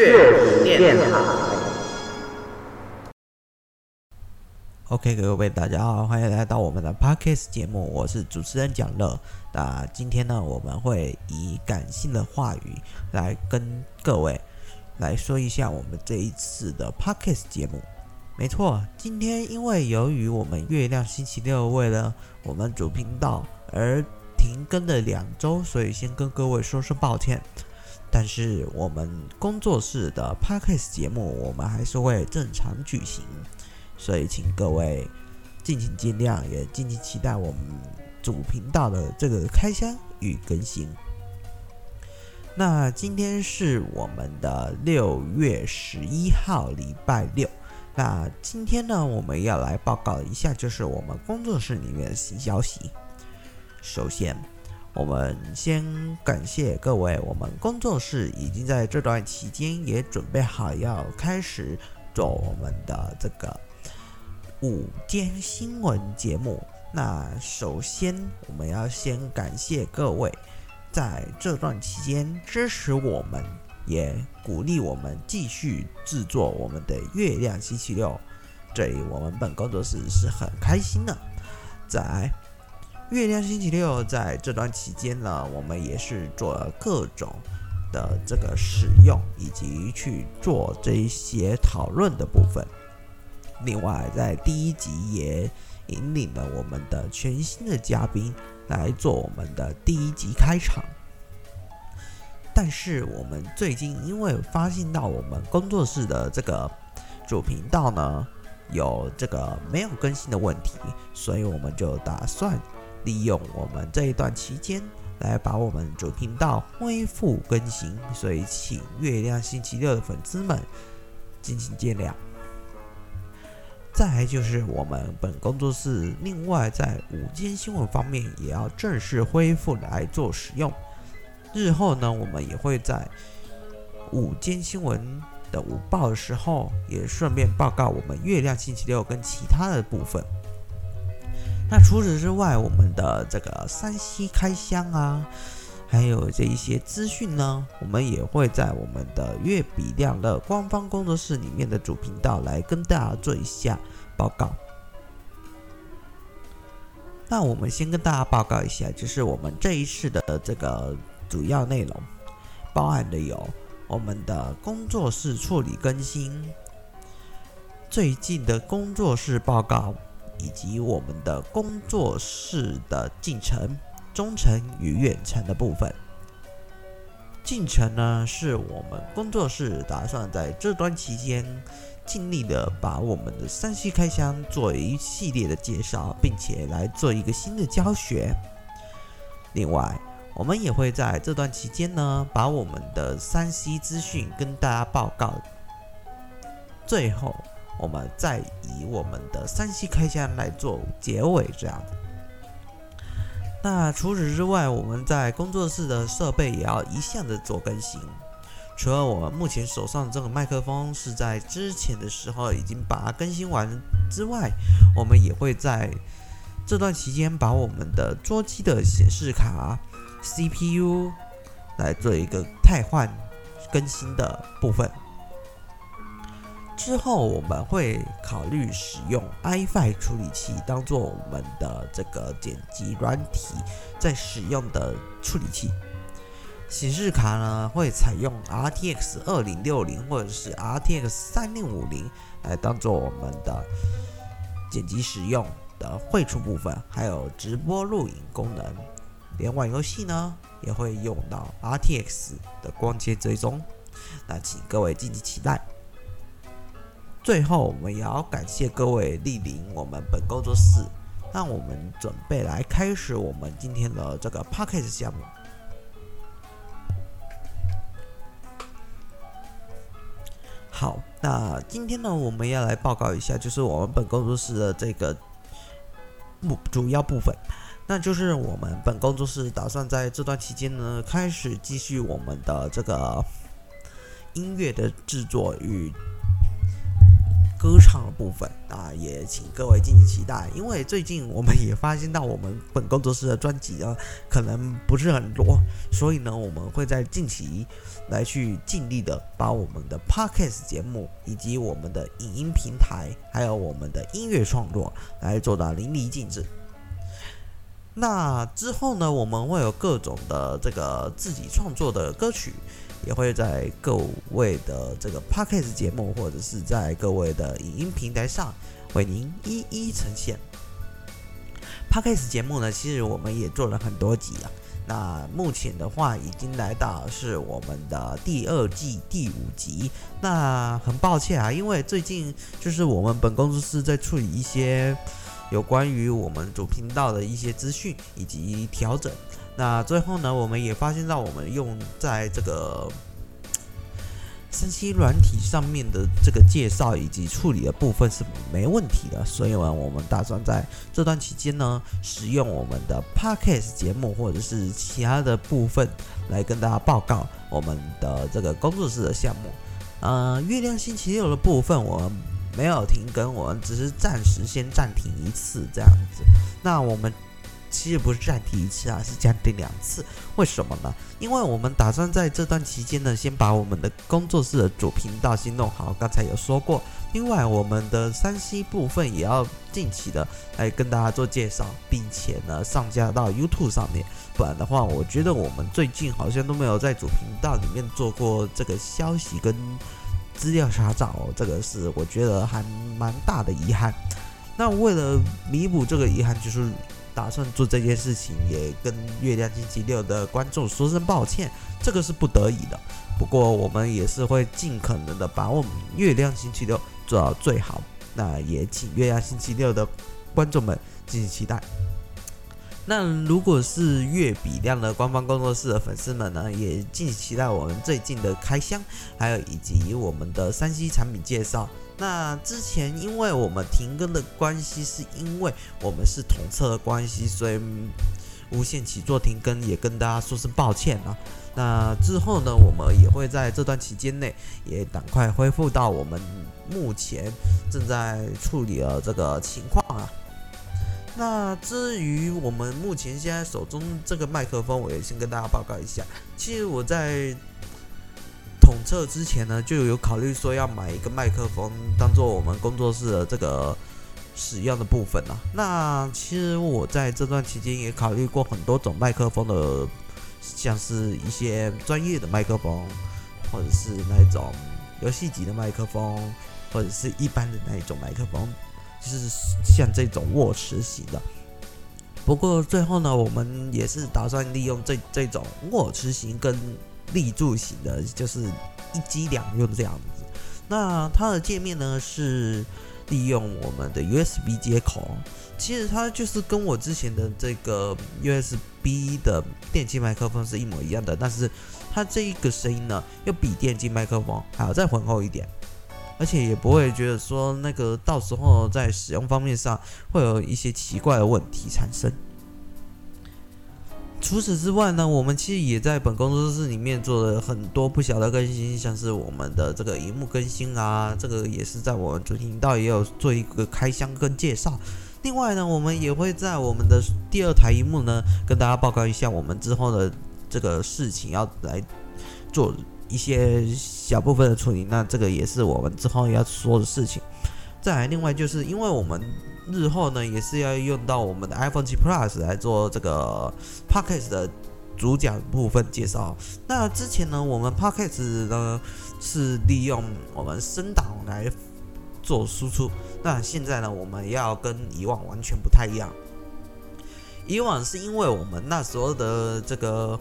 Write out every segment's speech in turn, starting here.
乐电台。OK，各位大家好，欢迎来到我们的 Podcast 节目，我是主持人蒋乐。那今天呢，我们会以感性的话语来跟各位来说一下我们这一次的 Podcast 节目。没错，今天因为由于我们月亮星期六为了我们主频道而停更了两周，所以先跟各位说声抱歉。但是我们工作室的 Podcast 节目，我们还是会正常举行，所以请各位敬请见谅，也敬请期待我们主频道的这个开箱与更新。那今天是我们的六月十一号，礼拜六。那今天呢，我们要来报告一下，就是我们工作室里面的新消息。首先，我们先感谢各位，我们工作室已经在这段期间也准备好要开始做我们的这个午间新闻节目。那首先，我们要先感谢各位在这段期间支持我们。也鼓励我们继续制作我们的月亮星期六，这里我们本工作室是很开心的。在月亮星期六在这段期间呢，我们也是做了各种的这个使用，以及去做这一些讨论的部分。另外，在第一集也引领了我们的全新的嘉宾来做我们的第一集开场。但是我们最近因为发现到我们工作室的这个主频道呢，有这个没有更新的问题，所以我们就打算利用我们这一段期间来把我们主频道恢复更新，所以请月亮星期六的粉丝们敬请见谅。再来就是我们本工作室另外在午间新闻方面也要正式恢复来做使用。日后呢，我们也会在午间新闻的午报的时候，也顺便报告我们月亮星期六跟其他的部分。那除此之外，我们的这个 3C 开箱啊，还有这一些资讯呢，我们也会在我们的月比亮的官方工作室里面的主频道来跟大家做一下报告。那我们先跟大家报告一下，就是我们这一次的这个。主要内容包含的有我们的工作室处理更新、最近的工作室报告，以及我们的工作室的进程、中程与远程的部分。进程呢，是我们工作室打算在这段期间尽力的把我们的三 C 开箱做一系列的介绍，并且来做一个新的教学。另外，我们也会在这段期间呢，把我们的三 C 资讯跟大家报告。最后，我们再以我们的 3C 开箱来做结尾，这样子。那除此之外，我们在工作室的设备也要一向的做更新。除了我们目前手上这个麦克风是在之前的时候已经把它更新完之外，我们也会在这段期间把我们的桌机的显示卡。CPU 来做一个汰换更新的部分，之后我们会考虑使用 iFi 处理器当做我们的这个剪辑软体在使用的处理器。显示卡呢，会采用 RTX 二零六零或者是 RTX 三零五零来当做我们的剪辑使用的绘图部分，还有直播录影功能。连玩游戏呢，也会用到 RTX 的光纤追踪，那请各位敬请期待。最后，我们也要感谢各位莅临我们本工作室，让我们准备来开始我们今天的这个 Podcast 项目。好，那今天呢，我们要来报告一下，就是我们本工作室的这个目主要部分。那就是我们本工作室打算在这段期间呢，开始继续我们的这个音乐的制作与歌唱的部分啊，也请各位敬请期待。因为最近我们也发现到我们本工作室的专辑呢，可能不是很多，所以呢，我们会在近期来去尽力的把我们的 Podcast 节目以及我们的影音平台，还有我们的音乐创作来做到淋漓尽致。那之后呢，我们会有各种的这个自己创作的歌曲。也会在各位的这个 Podcast 节目，或者是在各位的影音平台上为您一一呈现。Podcast 节目呢，其实我们也做了很多集啊。那目前的话，已经来到是我们的第二季第五集。那很抱歉啊，因为最近就是我们本工作室在处理一些有关于我们主频道的一些资讯以及调整。那最后呢，我们也发现到我们用在这个 3C 软体上面的这个介绍以及处理的部分是没问题的，所以呢，我们打算在这段期间呢，使用我们的 Podcast 节目或者是其他的部分来跟大家报告我们的这个工作室的项目。呃，月亮星期六的部分我们没有停更，我们只是暂时先暂停一次这样子。那我们。其实不是暂停一次啊，是暂停两次。为什么呢？因为我们打算在这段期间呢，先把我们的工作室的主频道先弄好。刚才有说过，另外我们的 3C 部分也要近期的来跟大家做介绍，并且呢上架到 YouTube 上面。不然的话，我觉得我们最近好像都没有在主频道里面做过这个消息跟资料查找，这个是我觉得还蛮大的遗憾。那为了弥补这个遗憾，就是。打算做这件事情，也跟月亮星期六的观众说声抱歉，这个是不得已的。不过我们也是会尽可能的把我们月亮星期六做到最好。那也请月亮星期六的观众们敬请期待。那如果是月比亮的官方工作室的粉丝们呢，也敬请期待我们最近的开箱，还有以及我们的三 C 产品介绍。那之前因为我们停更的关系，是因为我们是统测的关系，所以无限期做停更，也跟大家说声抱歉啊。那之后呢，我们也会在这段期间内也赶快恢复到我们目前正在处理的这个情况啊。那至于我们目前现在手中这个麦克风，我也先跟大家报告一下。其实我在。统测之前呢，就有考虑说要买一个麦克风，当做我们工作室的这个使用的部分啊。那其实我在这段期间也考虑过很多种麦克风的，像是一些专业的麦克风，或者是那种游戏级的麦克风，或者是一般的那一种麦克风，就是像这种握持型的。不过最后呢，我们也是打算利用这这种握持型跟。立柱型的，就是一机两用这样子。那它的界面呢，是利用我们的 USB 接口。其实它就是跟我之前的这个 USB 的电竞麦克风是一模一样的，但是它这一个声音呢，要比电竞麦克风还要再浑厚一点，而且也不会觉得说那个到时候在使用方面上会有一些奇怪的问题产生。除此之外呢，我们其实也在本工作室里面做了很多不小的更新，像是我们的这个荧幕更新啊，这个也是在我们主频道也有做一个开箱跟介绍。另外呢，我们也会在我们的第二台荧幕呢，跟大家报告一下我们之后的这个事情要来做一些小部分的处理，那这个也是我们之后要说的事情。再来，另外就是因为我们。日后呢，也是要用到我们的 iPhone 7 Plus 来做这个 Podcast 的主讲部分介绍。那之前呢，我们 Podcast 呢是利用我们声档来做输出。那现在呢，我们要跟以往完全不太一样。以往是因为我们那时候的这个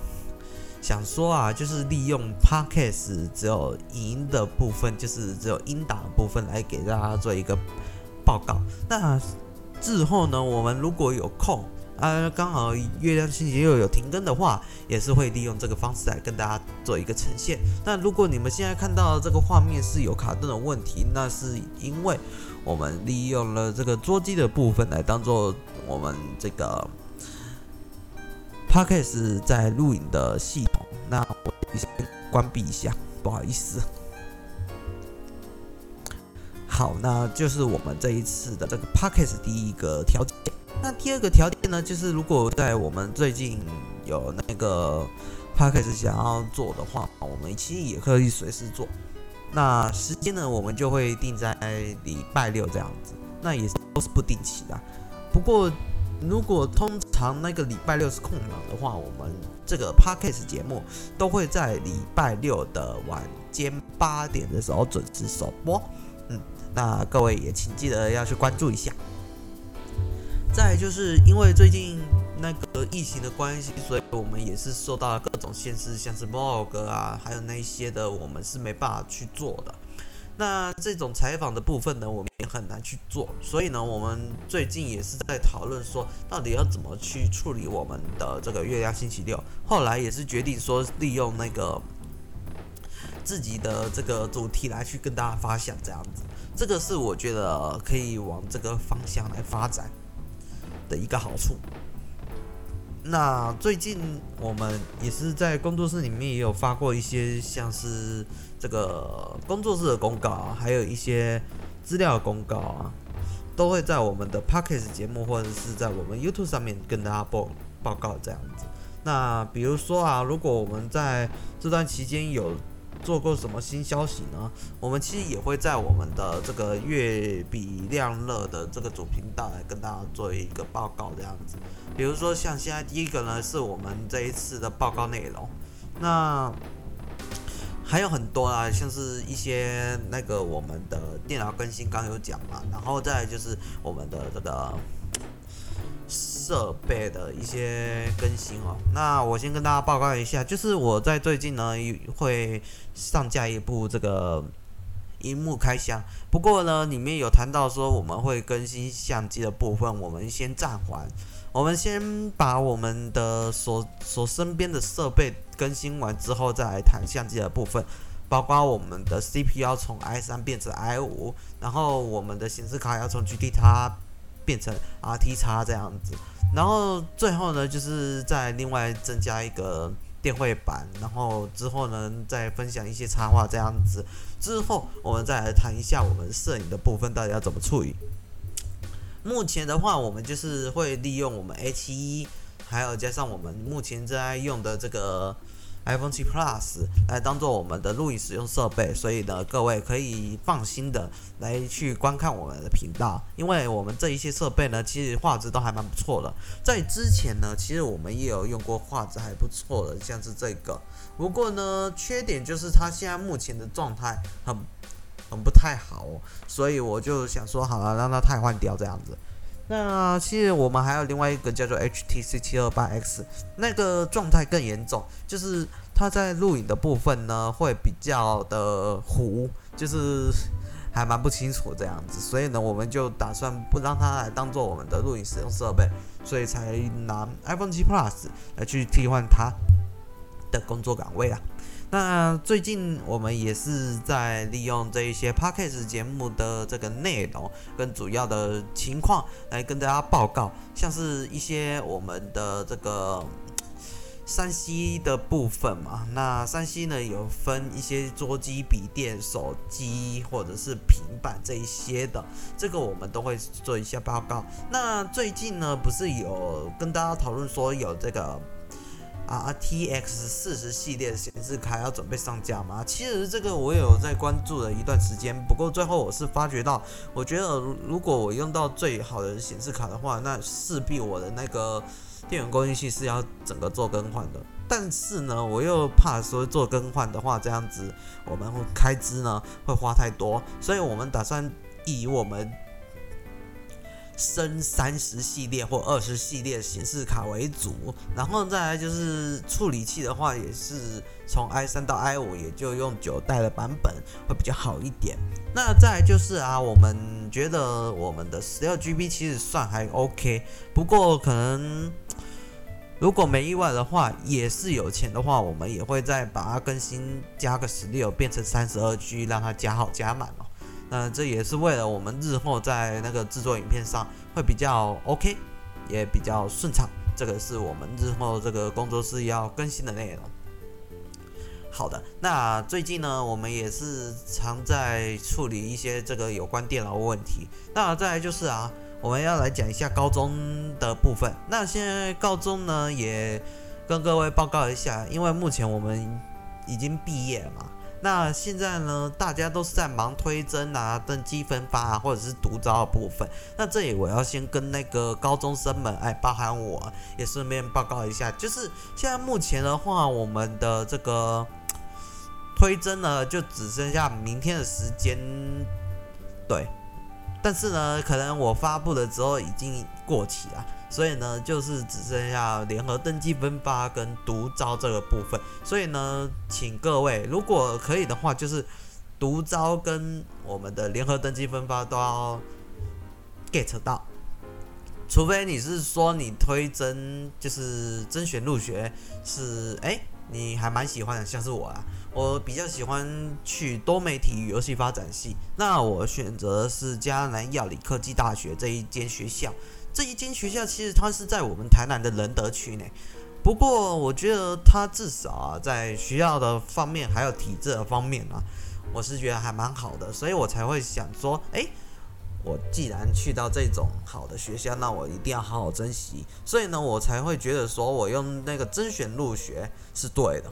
想说啊，就是利用 Podcast 只有影音的部分，就是只有音档的部分来给大家做一个。报告。那之后呢，我们如果有空啊，刚好月亮星期六有停更的话，也是会利用这个方式来跟大家做一个呈现。那如果你们现在看到这个画面是有卡顿的问题，那是因为我们利用了这个桌机的部分来当做我们这个 Podcast 在录影的系。那我先关闭一下，不好意思。好，那就是我们这一次的这个 Podcast 第一个条件。那第二个条件呢，就是如果在我们最近有那个 Podcast 想要做的话，我们其实也可以随时做。那时间呢，我们就会定在礼拜六这样子，那也都是不定期的。不过，如果通常那个礼拜六是空档的话，我们这个 Podcast 节目都会在礼拜六的晚间八点的时候准时首播。嗯，那各位也请记得要去关注一下。再就是因为最近那个疫情的关系，所以我们也是受到了各种限制，像是 vlog 啊，还有那些的，我们是没办法去做的。那这种采访的部分呢，我们也很难去做。所以呢，我们最近也是在讨论说，到底要怎么去处理我们的这个月亮星期六。后来也是决定说，利用那个自己的这个主题来去跟大家发想这样子。这个是我觉得可以往这个方向来发展的一个好处。那最近我们也是在工作室里面也有发过一些像是这个工作室的公告，还有一些资料公告啊，都会在我们的 Podcast 节目或者是在我们 YouTube 上面跟大家报报告这样子。那比如说啊，如果我们在这段期间有做过什么新消息呢？我们其实也会在我们的这个月比亮乐的这个主频道来跟大家做一个报告这样子。比如说像现在第一个呢，是我们这一次的报告内容，那还有很多啊，像是一些那个我们的电脑更新刚有讲嘛，然后再就是我们的这个。设备的一些更新哦，那我先跟大家报告一下，就是我在最近呢会上架一部这个荧幕开箱，不过呢里面有谈到说我们会更新相机的部分，我们先暂缓，我们先把我们的所所身边的设备更新完之后再来谈相机的部分，包括我们的 CPU 要从 i3 变成 i5，然后我们的显示卡要从 GTX 变成 R T 叉这样子。然后最后呢，就是再另外增加一个电绘板，然后之后呢，再分享一些插画这样子。之后我们再来谈一下我们摄影的部分到底要怎么处理。目前的话，我们就是会利用我们 H 一还有加上我们目前在用的这个。iPhone 7 Plus 来当做我们的录影使用设备，所以呢，各位可以放心的来去观看我们的频道，因为我们这一些设备呢，其实画质都还蛮不错的。在之前呢，其实我们也有用过画质还不错的，像是这个。不过呢，缺点就是它现在目前的状态很很不太好，所以我就想说，好了，让它汰换掉这样子。那其实我们还有另外一个叫做 HTC 728X，那个状态更严重，就是它在录影的部分呢会比较的糊，就是还蛮不清楚这样子，所以呢我们就打算不让它来当做我们的录影使用设备，所以才拿 iPhone 7 Plus 来去替换它的工作岗位啊。那最近我们也是在利用这一些 Podcast 节目的这个内容跟主要的情况来跟大家报告，像是一些我们的这个山西的部分嘛。那山西呢有分一些桌机、笔电、手机或者是平板这一些的，这个我们都会做一下报告。那最近呢不是有跟大家讨论说有这个。RTX 四十系列显示卡要准备上架吗？其实这个我也有在关注了一段时间，不过最后我是发觉到，我觉得如果我用到最好的显示卡的话，那势必我的那个电源供应器是要整个做更换的。但是呢，我又怕说做更换的话，这样子我们会开支呢会花太多，所以我们打算以我们。升三十系列或二十系列显示卡为主，然后再来就是处理器的话，也是从 i 三到 i 五，也就用九代的版本会比较好一点。那再来就是啊，我们觉得我们的十六 GB 其实算还 OK，不过可能如果没意外的话，也是有钱的话，我们也会再把它更新加个十六，变成三十二 G，让它加好加满哦。那这也是为了我们日后在那个制作影片上会比较 OK，也比较顺畅。这个是我们日后这个工作室要更新的内容。好的，那最近呢，我们也是常在处理一些这个有关电脑问题。那再来就是啊，我们要来讲一下高中的部分。那现在高中呢，也跟各位报告一下，因为目前我们已经毕业了嘛。那现在呢，大家都是在忙推甄啊、登积分发啊，或者是独招的部分。那这里我要先跟那个高中生们，哎，包含我也顺便报告一下，就是现在目前的话，我们的这个推甄呢，就只剩下明天的时间，对。但是呢，可能我发布的时候已经过期了。所以呢，就是只剩下联合登记分发跟独招这个部分。所以呢，请各位如果可以的话，就是独招跟我们的联合登记分发都要 get 到。除非你是说你推甄就是甄选入学是哎，你还蛮喜欢的，像是我啊，我比较喜欢去多媒体与游戏发展系。那我选择是嘉南药理科技大学这一间学校。这一间学校其实它是在我们台南的仁德区内，不过我觉得它至少啊，在学校的方面还有体制的方面啊，我是觉得还蛮好的，所以我才会想说，哎，我既然去到这种好的学校，那我一定要好好珍惜。所以呢，我才会觉得说我用那个甄选入学是对的，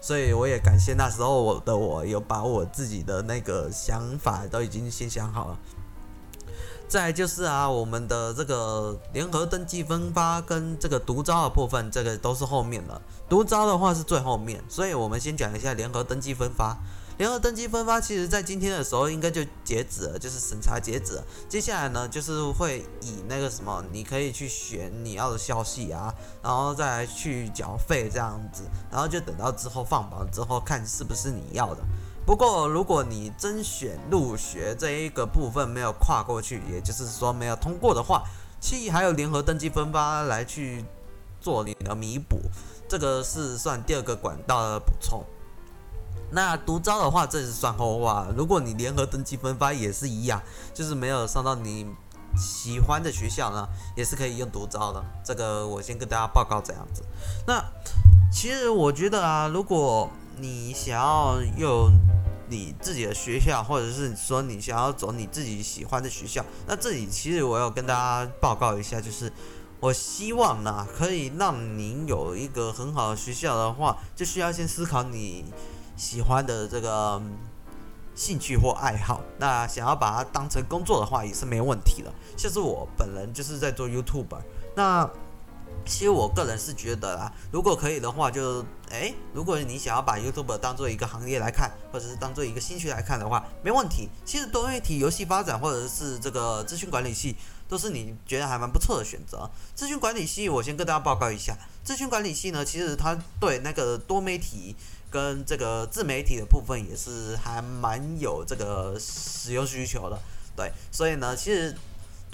所以我也感谢那时候我的我有把我自己的那个想法都已经先想好了。再就是啊，我们的这个联合登记分发跟这个独招的部分，这个都是后面的。独招的话是最后面，所以我们先讲一下联合登记分发。联合登记分发其实在今天的时候应该就截止了，就是审查截止。接下来呢，就是会以那个什么，你可以去选你要的消息啊，然后再来去缴费这样子，然后就等到之后放榜之后看是不是你要的。不过，如果你甄选入学这一个部分没有跨过去，也就是说没有通过的话，其实还有联合登记分发来去做你的弥补，这个是算第二个管道的补充。那独招的话，这是算后话。如果你联合登记分发也是一样，就是没有上到你喜欢的学校呢，也是可以用独招的。这个我先跟大家报告这样子。那其实我觉得啊，如果你想要用你自己的学校，或者是说你想要走你自己喜欢的学校，那这里其实我要跟大家报告一下，就是我希望呢，可以让您有一个很好的学校的话，就需要先思考你喜欢的这个兴趣或爱好。那想要把它当成工作的话，也是没问题的。像是我本人就是在做 YouTube，那。其实我个人是觉得啦，如果可以的话就，就诶，如果你想要把 YouTube 当做一个行业来看，或者是当做一个兴趣来看的话，没问题。其实多媒体游戏发展或者是这个资讯管理系，都是你觉得还蛮不错的选择。资讯管理系，我先跟大家报告一下，资讯管理系呢，其实它对那个多媒体跟这个自媒体的部分也是还蛮有这个使用需求的。对，所以呢，其实。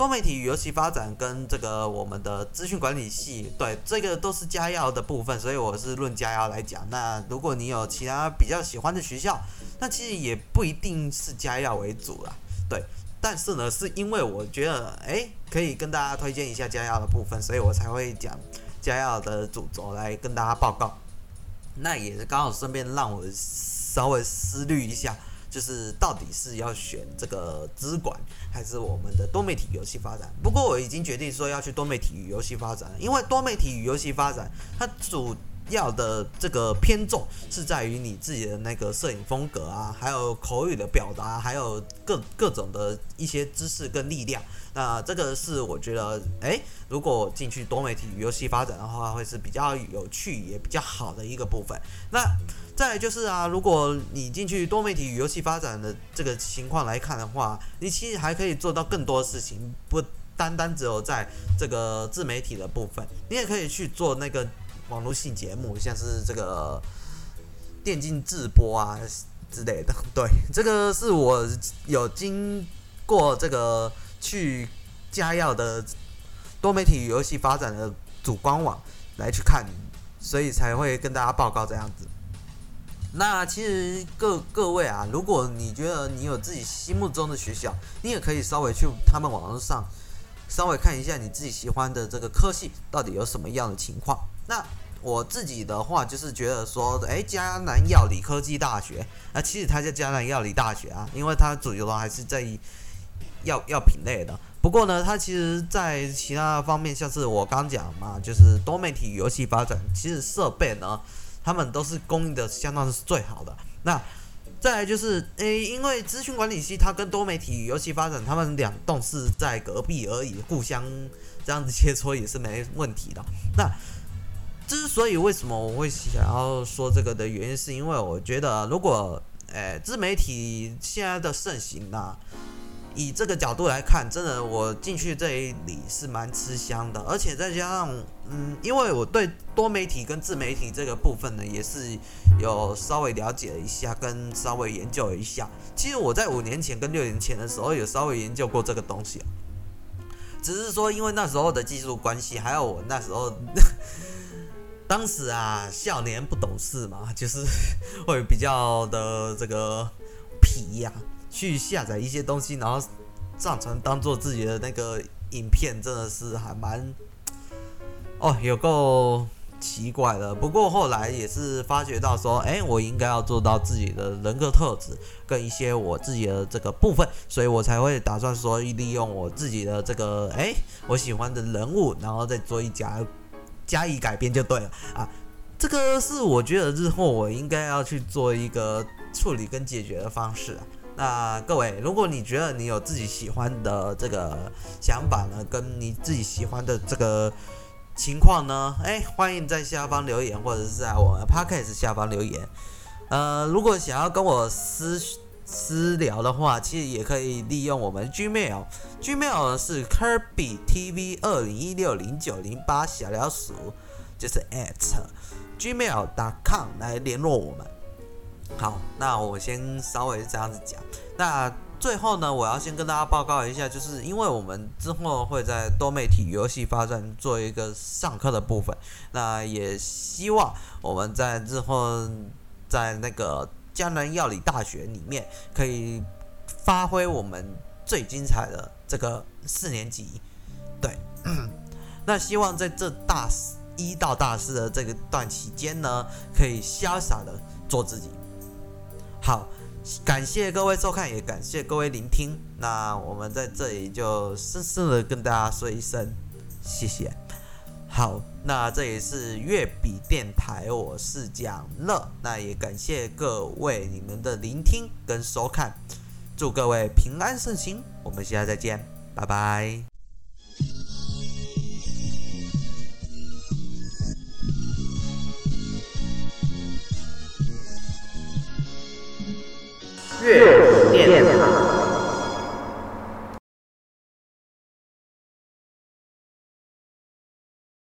多媒体与游戏发展跟这个我们的资讯管理系，对，这个都是加药的部分，所以我是论加药来讲。那如果你有其他比较喜欢的学校，那其实也不一定是加药为主啦，对。但是呢，是因为我觉得，诶，可以跟大家推荐一下加药的部分，所以我才会讲加药的主轴来跟大家报告。那也是刚好顺便让我稍微思虑一下。就是到底是要选这个资管，还是我们的多媒体游戏发展？不过我已经决定说要去多媒体与游戏发展了，因为多媒体与游戏发展，它主要的这个偏重是在于你自己的那个摄影风格啊，还有口语的表达，还有各各种的一些知识跟力量。那这个是我觉得，诶，如果进去多媒体游戏发展的话，会是比较有趣也比较好的一个部分。那再就是啊，如果你进去多媒体与游戏发展的这个情况来看的话，你其实还可以做到更多事情，不单单只有在这个自媒体的部分，你也可以去做那个网络性节目，像是这个电竞直播啊之类的。对，这个是我有经过这个。去加药的多媒体与游戏发展的主官网来去看，所以才会跟大家报告这样子。那其实各各位啊，如果你觉得你有自己心目中的学校，你也可以稍微去他们网络上稍微看一下你自己喜欢的这个科系到底有什么样的情况。那我自己的话就是觉得说，哎，嘉南药理科技大学，那其实它叫嘉南药理大学啊，因为它主要的还是在药药品类的。不过呢，它其实在其他方面，像是我刚讲嘛，就是多媒体游戏发展，其实设备呢，他们都是供应的相当是最好的。那再来就是，诶，因为资讯管理系它跟多媒体游戏发展，他们两栋是在隔壁而已，互相这样子切磋也是没问题的。那之所以为什么我会想要说这个的原因，是因为我觉得如果，诶，自媒体现在的盛行呢、以这个角度来看，真的我进去这里是蛮吃香的，而且再加上，嗯，因为我对多媒体跟自媒体这个部分呢，也是有稍微了解了一下，跟稍微研究了一下。其实我在五年前跟六年前的时候，有稍微研究过这个东西，只是说因为那时候的技术关系，还有我那时候，当时啊，少年不懂事嘛，就是会比较的这个皮呀、去下载一些东西，然后上传当做自己的那个影片，真的是还蛮哦，有够奇怪的。不过后来也是发觉到说，哎，我应该要做到自己的人格特质跟一些我自己的这个部分，所以我才会打算说利用我自己的这个哎我喜欢的人物，然后再做一加加以改编就对了啊。这个是我觉得日后我应该要去做一个处理跟解决的方式啊。那各位，如果你觉得你有自己喜欢的这个想法呢，跟你自己喜欢的这个情况呢，哎，欢迎在下方留言，或者是在我们 Podcast 下方留言。呃，如果想要跟我私私聊的话，其实也可以利用我们 Gmail，Gmail 是 Kirby TV 二零一六零九零八小老鼠，就是 at gmail.com 来联络我们。好，那我先稍微这样子讲。那最后呢，我要先跟大家报告一下，就是因为我们之后会在多媒体游戏发展做一个上课的部分，那也希望我们在日后在那个江南药理大学里面可以发挥我们最精彩的这个四年级。对，那希望在这大一到大四的这个段期间呢，可以潇洒的做自己。好，感谢各位收看，也感谢各位聆听。那我们在这里就深深的跟大家说一声谢谢。好，那这里是乐笔电台，我是蒋乐。那也感谢各位你们的聆听跟收看，祝各位平安顺心。我们下次再见，拜拜。Yes.